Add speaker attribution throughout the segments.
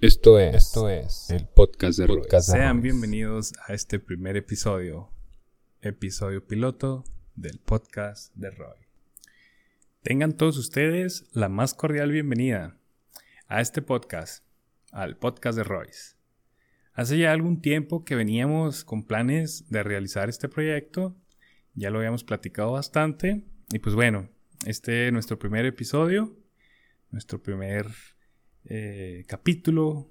Speaker 1: Esto es, Esto es el podcast de Roy.
Speaker 2: Sean bienvenidos a este primer episodio, episodio piloto del podcast de Roy. Tengan todos ustedes la más cordial bienvenida a este podcast, al podcast de Royce. Hace ya algún tiempo que veníamos con planes de realizar este proyecto, ya lo habíamos platicado bastante, y pues bueno, este es nuestro primer episodio, nuestro primer eh, capítulo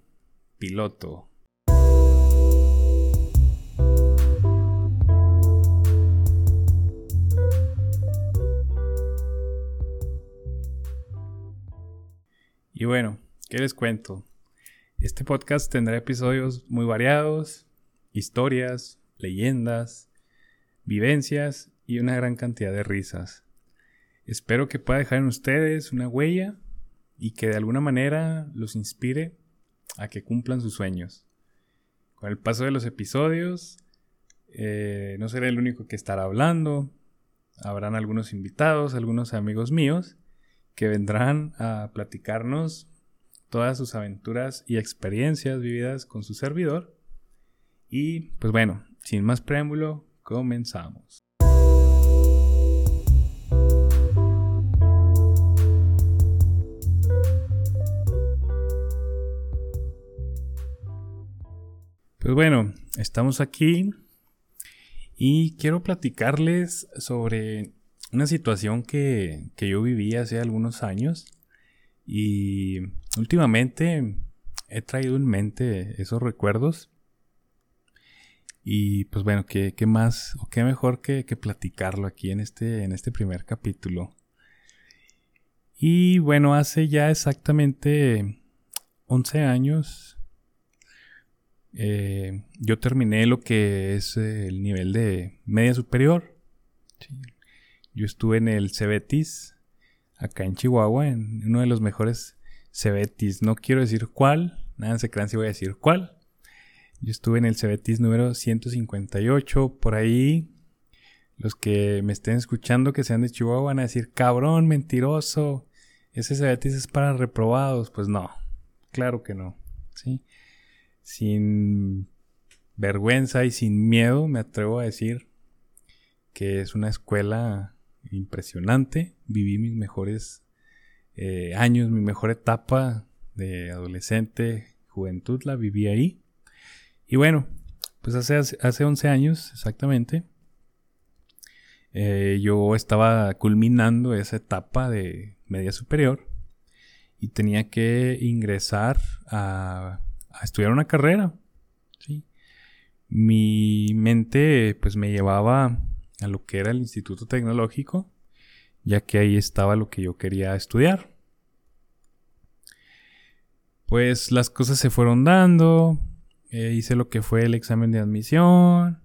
Speaker 2: piloto. Y bueno, ¿qué les cuento? Este podcast tendrá episodios muy variados, historias, leyendas, vivencias y una gran cantidad de risas. Espero que pueda dejar en ustedes una huella y que de alguna manera los inspire a que cumplan sus sueños. Con el paso de los episodios, eh, no seré el único que estará hablando. Habrán algunos invitados, algunos amigos míos, que vendrán a platicarnos todas sus aventuras y experiencias vividas con su servidor. Y pues bueno, sin más preámbulo, comenzamos. Pues bueno, estamos aquí y quiero platicarles sobre una situación que, yo viví hace algunos años y últimamente he traído en mente esos recuerdos y pues bueno, ¿qué, más o qué mejor que, que, platicarlo aquí en este, en este primer capítulo? Y bueno, hace ya exactamente 11 años eh, yo terminé lo que es el nivel de media superior. Yo estuve en el Cebetis, acá en Chihuahua, en uno de los mejores Cebetis. No quiero decir cuál, nada se crean si voy a decir cuál. Yo estuve en el Cebetis número 158, por ahí. Los que me estén escuchando que sean de Chihuahua van a decir, cabrón, mentiroso. Ese Cebetis es para reprobados. Pues no, claro que no. ¿sí? Sin vergüenza y sin miedo me atrevo a decir que es una escuela impresionante. Viví mis mejores eh, años, mi mejor etapa de adolescente, juventud, la viví ahí. Y bueno, pues hace, hace 11 años exactamente, eh, yo estaba culminando esa etapa de media superior y tenía que ingresar a a estudiar una carrera. ¿sí? Mi mente pues me llevaba a lo que era el Instituto Tecnológico, ya que ahí estaba lo que yo quería estudiar. Pues las cosas se fueron dando, eh, hice lo que fue el examen de admisión,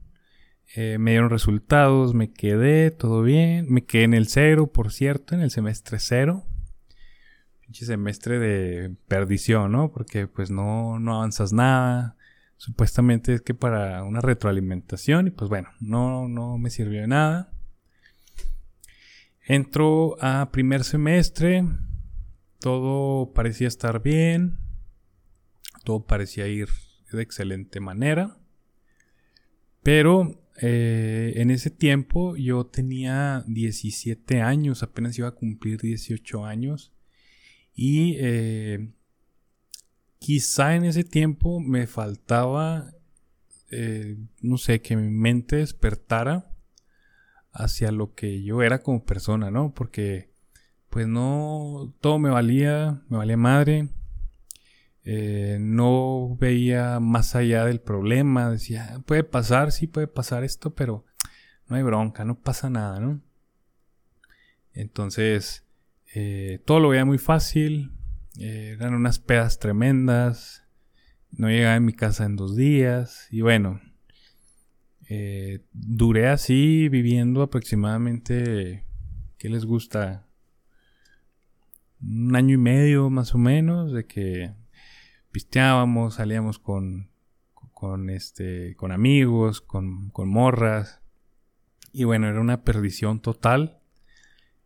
Speaker 2: eh, me dieron resultados, me quedé, todo bien, me quedé en el cero, por cierto, en el semestre cero semestre de perdición, ¿no? Porque pues no, no avanzas nada. Supuestamente es que para una retroalimentación y pues bueno, no, no me sirvió de nada. Entro a primer semestre, todo parecía estar bien, todo parecía ir de excelente manera, pero eh, en ese tiempo yo tenía 17 años, apenas iba a cumplir 18 años y eh, quizá en ese tiempo me faltaba, eh, no sé, que mi mente despertara hacia lo que yo era como persona, ¿no? Porque pues no, todo me valía, me valía madre. Eh, no veía más allá del problema, decía, puede pasar, sí puede pasar esto, pero no hay bronca, no pasa nada, ¿no? Entonces, eh, todo lo veía muy fácil. Eh, eran unas pedas tremendas. No llegaba a mi casa en dos días. Y bueno, eh, duré así viviendo aproximadamente, ¿qué les gusta? Un año y medio más o menos de que pisteábamos, salíamos con, con, este, con amigos, con, con morras. Y bueno, era una perdición total.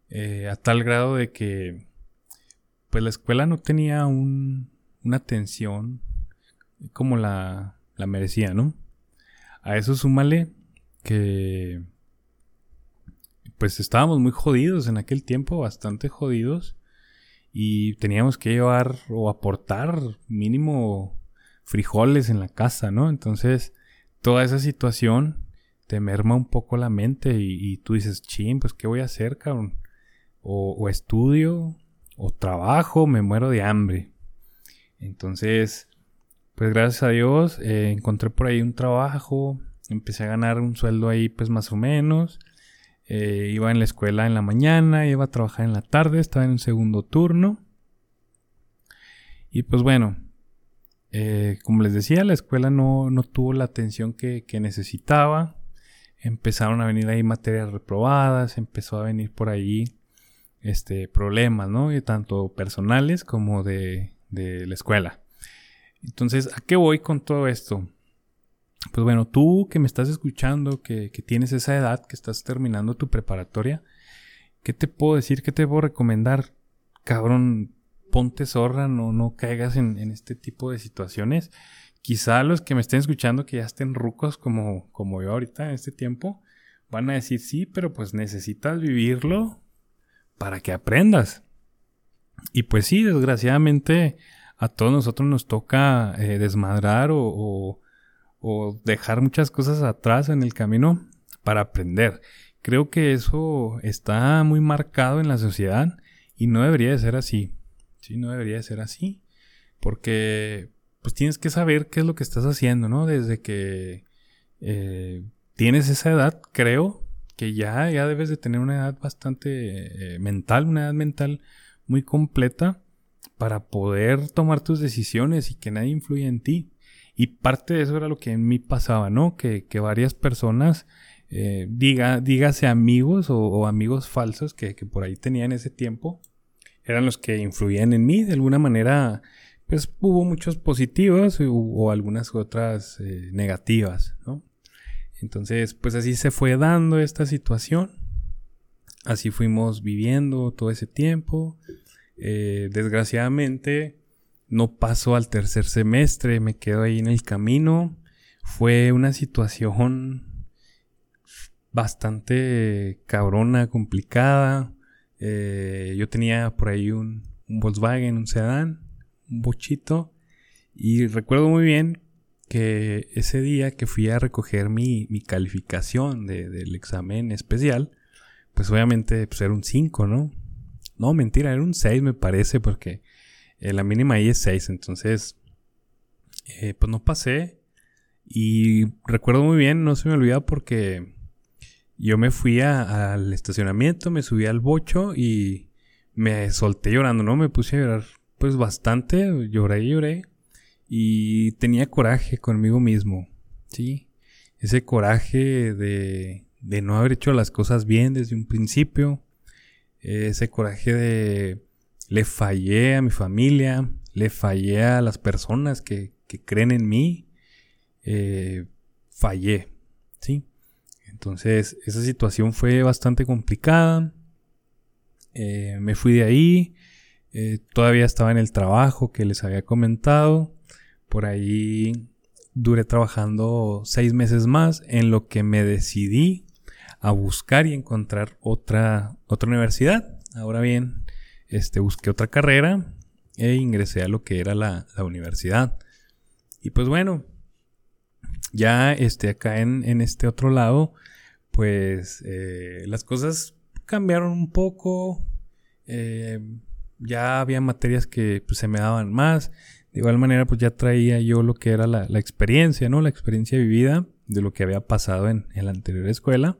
Speaker 2: Eh, a tal grado de que pues la escuela no tenía un, una atención como la, la merecía, ¿no? A eso súmale que pues estábamos muy jodidos en aquel tiempo, bastante jodidos, y teníamos que llevar o aportar mínimo frijoles en la casa, ¿no? Entonces, toda esa situación te merma un poco la mente y, tú dices, ching, pues ¿qué voy a hacer, cabrón? O, estudio, o trabajo, me muero de hambre. Entonces, pues gracias a Dios eh, encontré por ahí un trabajo, empecé a ganar un sueldo ahí pues más o menos. Eh, iba en la escuela en la mañana, iba a trabajar en la tarde, estaba en un segundo turno. Y pues bueno, eh, como les decía, la escuela no, tuvo la atención que, necesitaba. Empezaron a venir ahí materias reprobadas, empezó a venir por ahí este, problemas, ¿no? Tanto personales como de, de la escuela. Entonces, ¿a qué voy con todo esto? Pues bueno, tú que me estás escuchando, que, tienes esa edad, que estás terminando tu preparatoria, ¿qué te puedo decir? ¿Qué te puedo recomendar? Cabrón, ponte zorra, no, no caigas en, este tipo de situaciones. Quizá los que me estén escuchando que ya estén rucos como, como yo ahorita en este tiempo, van a decir sí, pero pues necesitas vivirlo para que aprendas. Y pues sí, desgraciadamente a todos nosotros nos toca eh, desmadrar o o dejar muchas cosas atrás en el camino para aprender. Creo que eso está muy marcado en la sociedad y no debería de ser así. Sí, no debería de ser así. Porque pues tienes que saber qué es lo que estás haciendo, ¿no? Desde que eh, tienes esa edad, creo que ya, ya debes de tener una edad bastante eh, mental, una edad mental muy completa para poder tomar tus decisiones y que nadie influya en ti. Y parte de eso era lo que en mí pasaba, ¿no? Que, que varias personas, eh, diga, dígase amigos o, amigos falsos que, que, por ahí tenía en ese tiempo, eran los que influían en mí. De alguna manera, pues hubo muchos positivos o, algunas otras eh, negativas, ¿no? Entonces, pues así se fue dando esta situación. Así fuimos viviendo todo ese tiempo. Eh, desgraciadamente, no paso al tercer semestre, me quedo ahí en el camino. Fue una situación bastante cabrona, complicada. Eh, yo tenía por ahí un, Volkswagen, un sedán, un bochito. Y recuerdo muy bien que ese día que fui a recoger mi, calificación del examen especial, pues obviamente pues era un 5, ¿no? No, mentira, era un 6 me parece, porque eh, la mínima ahí es 6, entonces, eh, pues no pasé. Y recuerdo muy bien, no se me olvida porque yo me fui al estacionamiento, me subí al bocho y me solté llorando, ¿no? Me puse a llorar pues bastante, lloré y lloré. Y tenía coraje conmigo mismo, ¿sí? Ese coraje de, de no haber hecho las cosas bien desde un principio. Ese coraje de le fallé a mi familia, le fallé a las personas que, creen en mí, eh, fallé, ¿sí? Entonces, esa situación fue bastante complicada. Eh, me fui de ahí. Eh, todavía estaba en el trabajo que les había comentado. Por ahí duré trabajando seis meses más en lo que me decidí a buscar y encontrar otra, otra universidad. Ahora bien, este, busqué otra carrera e ingresé a lo que era la, universidad. Y pues bueno, ya este, acá en, este otro lado, pues eh, las cosas cambiaron un poco. Eh, ya había materias que pues, se me daban más. De igual manera, pues ya traía yo lo que era la, experiencia, ¿no? La experiencia vivida de lo que había pasado en, la anterior escuela.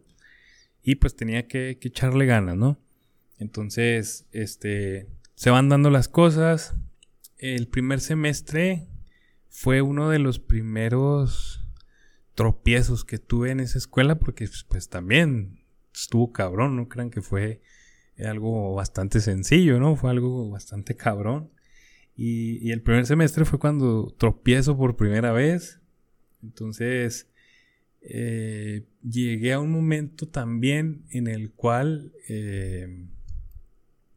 Speaker 2: Y pues tenía que, que echarle ganas, ¿no? Entonces, este, se van dando las cosas. El primer semestre fue uno de los primeros tropiezos que tuve en esa escuela porque pues también estuvo cabrón, no crean que fue algo bastante sencillo, ¿no? Fue algo bastante cabrón. Y, el primer semestre fue cuando tropiezo por primera vez. Entonces, eh, llegué a un momento también en el cual eh,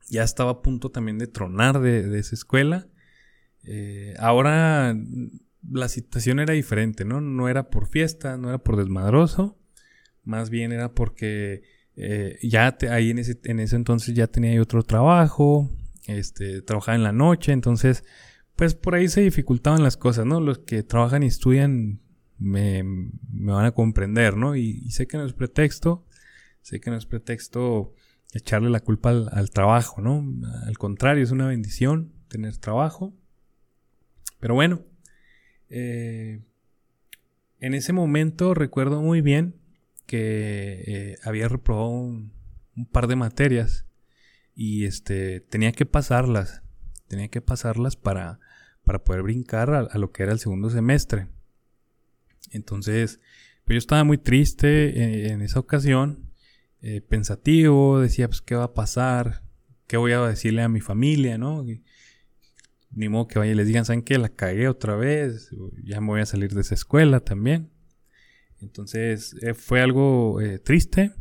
Speaker 2: ya estaba a punto también de tronar de, esa escuela. Eh, ahora la situación era diferente, ¿no? No era por fiesta, no era por desmadroso, más bien era porque ya ahí en ese, en ese entonces ya tenía otro trabajo, este, trabajaba en la noche, entonces pues por ahí se dificultaban las cosas, ¿no? Los que trabajan y estudian me, van a comprender, ¿no? Y, sé que no es pretexto, sé que no es pretexto echarle la culpa al, trabajo, ¿no? Al contrario, es una bendición tener trabajo. Pero bueno, eh, en ese momento recuerdo muy bien que eh, había reprobado un, par de materias y este tenía que pasarlas, tenía que pasarlas para, para poder brincar a, lo que era el segundo semestre. Entonces, pues yo estaba muy triste eh, en, esa ocasión, eh, pensativo, decía, pues, ¿qué va a pasar? ¿Qué voy a decirle a mi familia, no? ni modo que vaya y les digan, ¿saben qué? La cagué otra vez, ya me voy a salir de esa escuela también. Entonces, eh, fue algo triste.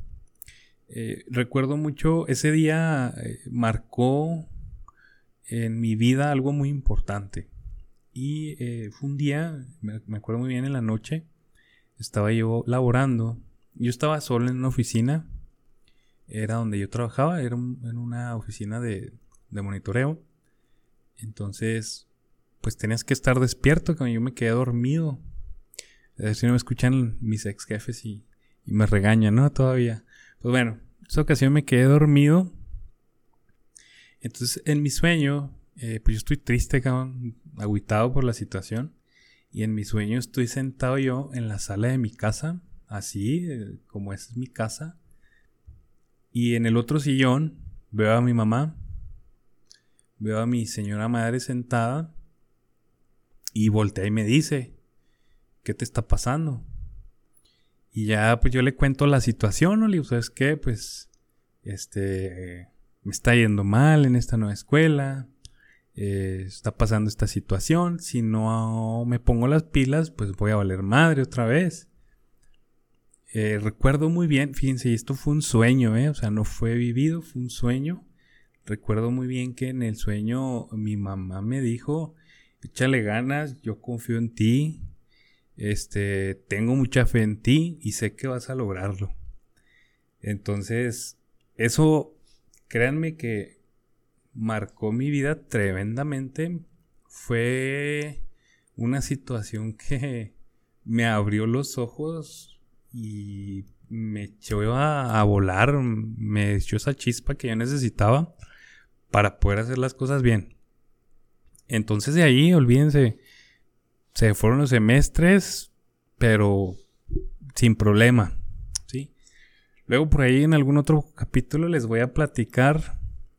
Speaker 2: Recuerdo mucho, ese día marcó en mi vida algo muy importante. Y eh, fue un día, me, acuerdo muy bien en la noche, estaba yo laborando. Yo estaba solo en una oficina, era donde yo trabajaba, era en una oficina de, monitoreo. Entonces, pues tenías que estar despierto, cuando yo me quedé dormido. si no me escuchan mis ex jefes y, y me regañan, ¿no? Todavía. Pues bueno, esa ocasión me quedé dormido. Entonces, en mi sueño, eh, pues yo estoy triste, cabrón, por la situación. Y en mi sueño estoy sentado yo en la sala de mi casa, así, eh, como esa es mi casa. Y en el otro sillón veo a mi mamá, veo a mi señora madre sentada y voltea y me dice, ¿qué te está pasando? Y ya pues yo le cuento la situación, ¿no? Le digo, ¿sabes qué? Pues, este, me está yendo mal en esta nueva escuela, eh, está pasando esta situación, si no me pongo las pilas, pues voy a valer madre otra vez. Eh, recuerdo muy bien, fíjense, esto fue un sueño, ¿eh? o sea, no fue vivido, fue un sueño. Recuerdo muy bien que en el sueño mi mamá me dijo, échale ganas, yo confío en ti, este, tengo mucha fe en ti y sé que vas a lograrlo. Entonces, eso, créanme que marcó mi vida tremendamente. Fue una situación que me abrió los ojos y me echó a, volar, me echó esa chispa que yo necesitaba para poder hacer las cosas bien. Entonces de ahí, olvídense, se fueron los semestres, pero sin problema, ¿sí? Luego por ahí en algún otro capítulo les voy a platicar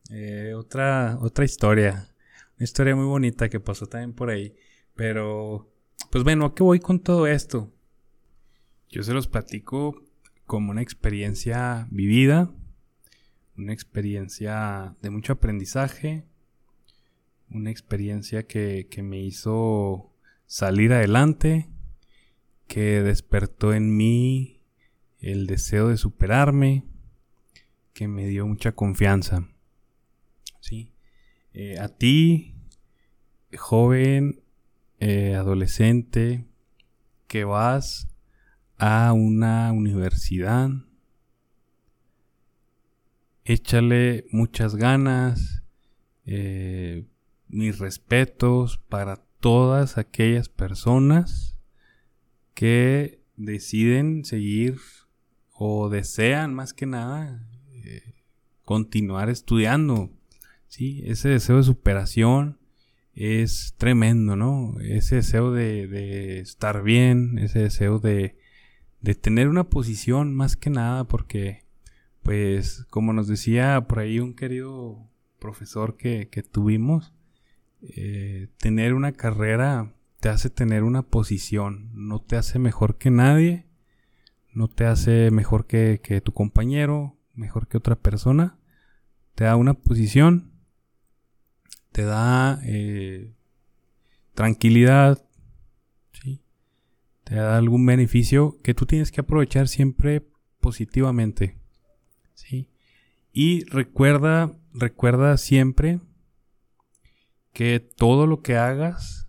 Speaker 2: eh, otra, otra historia. Una historia muy bonita que pasó también por ahí. Pero, pues bueno, ¿a qué voy con todo esto? Yo se los platico como una experiencia vivida, una experiencia de mucho aprendizaje, una experiencia que, que me hizo salir adelante, que despertó en mí el deseo de superarme, que me dio mucha confianza. ¿sí? Eh, a ti, joven, eh, adolescente, que vas a una universidad, échale muchas ganas, eh, mis respetos para todas aquellas personas que deciden seguir o desean más que nada continuar estudiando Sí, ese deseo de superación es tremendo, ¿no? Ese deseo de, estar bien, ese deseo de, tener una posición más que nada, porque, pues, como nos decía por ahí un querido profesor que, tuvimos, eh, tener una carrera te hace tener una posición, no te hace mejor que nadie, no te hace mejor que, que tu compañero, mejor que otra persona, te da una posición te da eh, tranquilidad, te da algún beneficio que tú tienes que aprovechar siempre positivamente. ¿sí? Y recuerda, recuerda siempre que todo lo que hagas,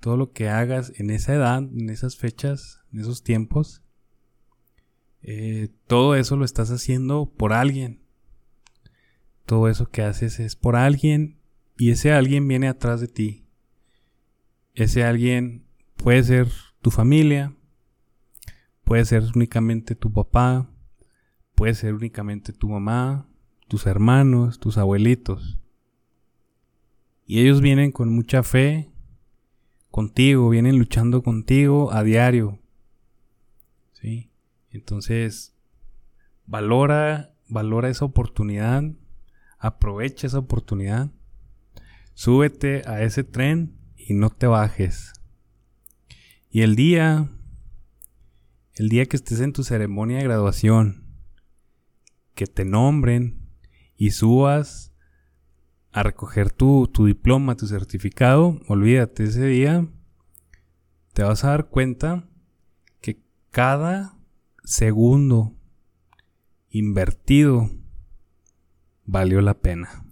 Speaker 2: todo lo que hagas en esa edad, en esas fechas, en esos tiempos, eh, todo eso lo estás haciendo por alguien. Todo eso que haces es por alguien y ese alguien viene atrás de ti. Ese alguien puede ser tu familia, puede ser únicamente tu papá, puede ser únicamente tu mamá, tus hermanos, tus abuelitos. Y ellos vienen con mucha fe contigo, vienen luchando contigo a diario. ¿Sí? Entonces, valora, valora esa oportunidad, aprovecha esa oportunidad, súbete a ese tren y no te bajes. Y el día, el día que estés en tu ceremonia de graduación, que te nombren y subas a recoger tu, tu diploma, tu certificado, olvídate ese día, te vas a dar cuenta que cada segundo invertido valió la pena.